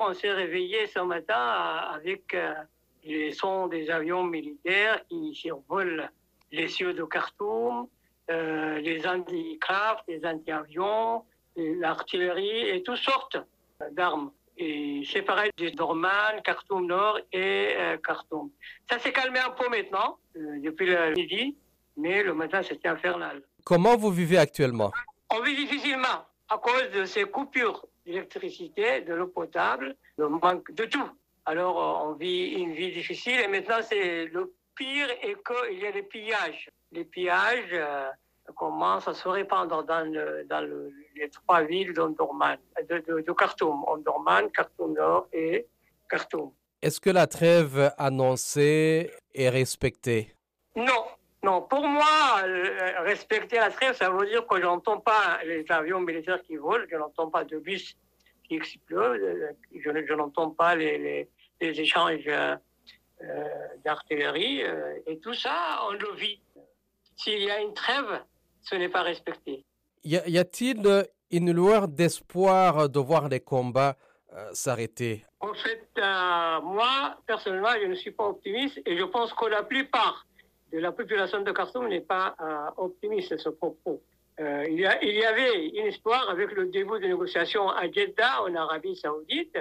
On s'est réveillé ce matin avec euh, les sons des avions militaires qui survolent les cieux de Khartoum, euh, les anti-craft, les anti-avions, l'artillerie et toutes sortes d'armes. Et c'est pareil du Dorman, Khartoum Nord et euh, Khartoum. Ça s'est calmé un peu maintenant, euh, depuis le midi, mais le matin c'était infernal. Comment vous vivez actuellement? On vit difficilement à cause de ces coupures d'électricité, de l'eau potable, le manque de tout. Alors euh, on vit une vie difficile et maintenant c'est le pire est qu'il y a des pillages. Les pillages euh, commencent à se répandre dans, le, dans le, les trois villes d'Ondorman, de, de, de Khartoum, Ondorman, Khartoum Nord et Khartoum. Est-ce que la trêve annoncée est respectée? Non, non. Pour moi, euh, respecter la trêve, ça veut dire que je n'entends pas les avions militaires qui volent, je n'entends pas de bus qui explosent, euh, je, n'entends pas les, les, les échanges euh, d'artillerie, euh, et tout ça, on le vit. S'il y a une trêve, ce n'est pas respecté. Y a-t-il une lueur d'espoir de voir les combats euh, s'arrêter? En fait, moi, personnellement, je ne suis pas optimiste et je pense que la plupart de la population de Khartoum n'est pas euh, optimiste à ce propos. Euh, il, y a- il y avait une espoir avec le début des négociations à Jeddah, en Arabie Saoudite,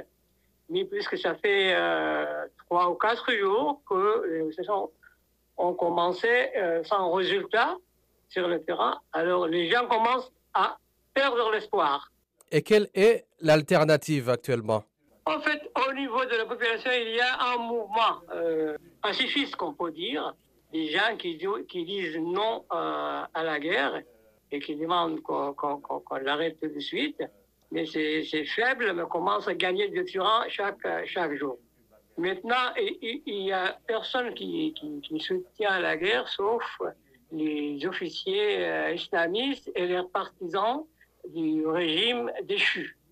mais puisque ça fait euh, trois ou quatre jours que les négociations ont commencé sans résultat sur le terrain, alors les gens commencent à perdre l'espoir. Et quelle est l'alternative actuellement? En fait, au niveau de la population, il y a un mouvement euh, pacifiste, qu'on peut dire, des gens qui, qui disent non euh, à la guerre et qui demandent qu'on l'arrête tout de suite. Mais c'est faible, mais commence à gagner du terrain chaque, chaque jour. Maintenant, il il- il y a personne qui, qui, qui soutient la guerre, sauf les officiers euh, islamistes et les partisans du régime déchu.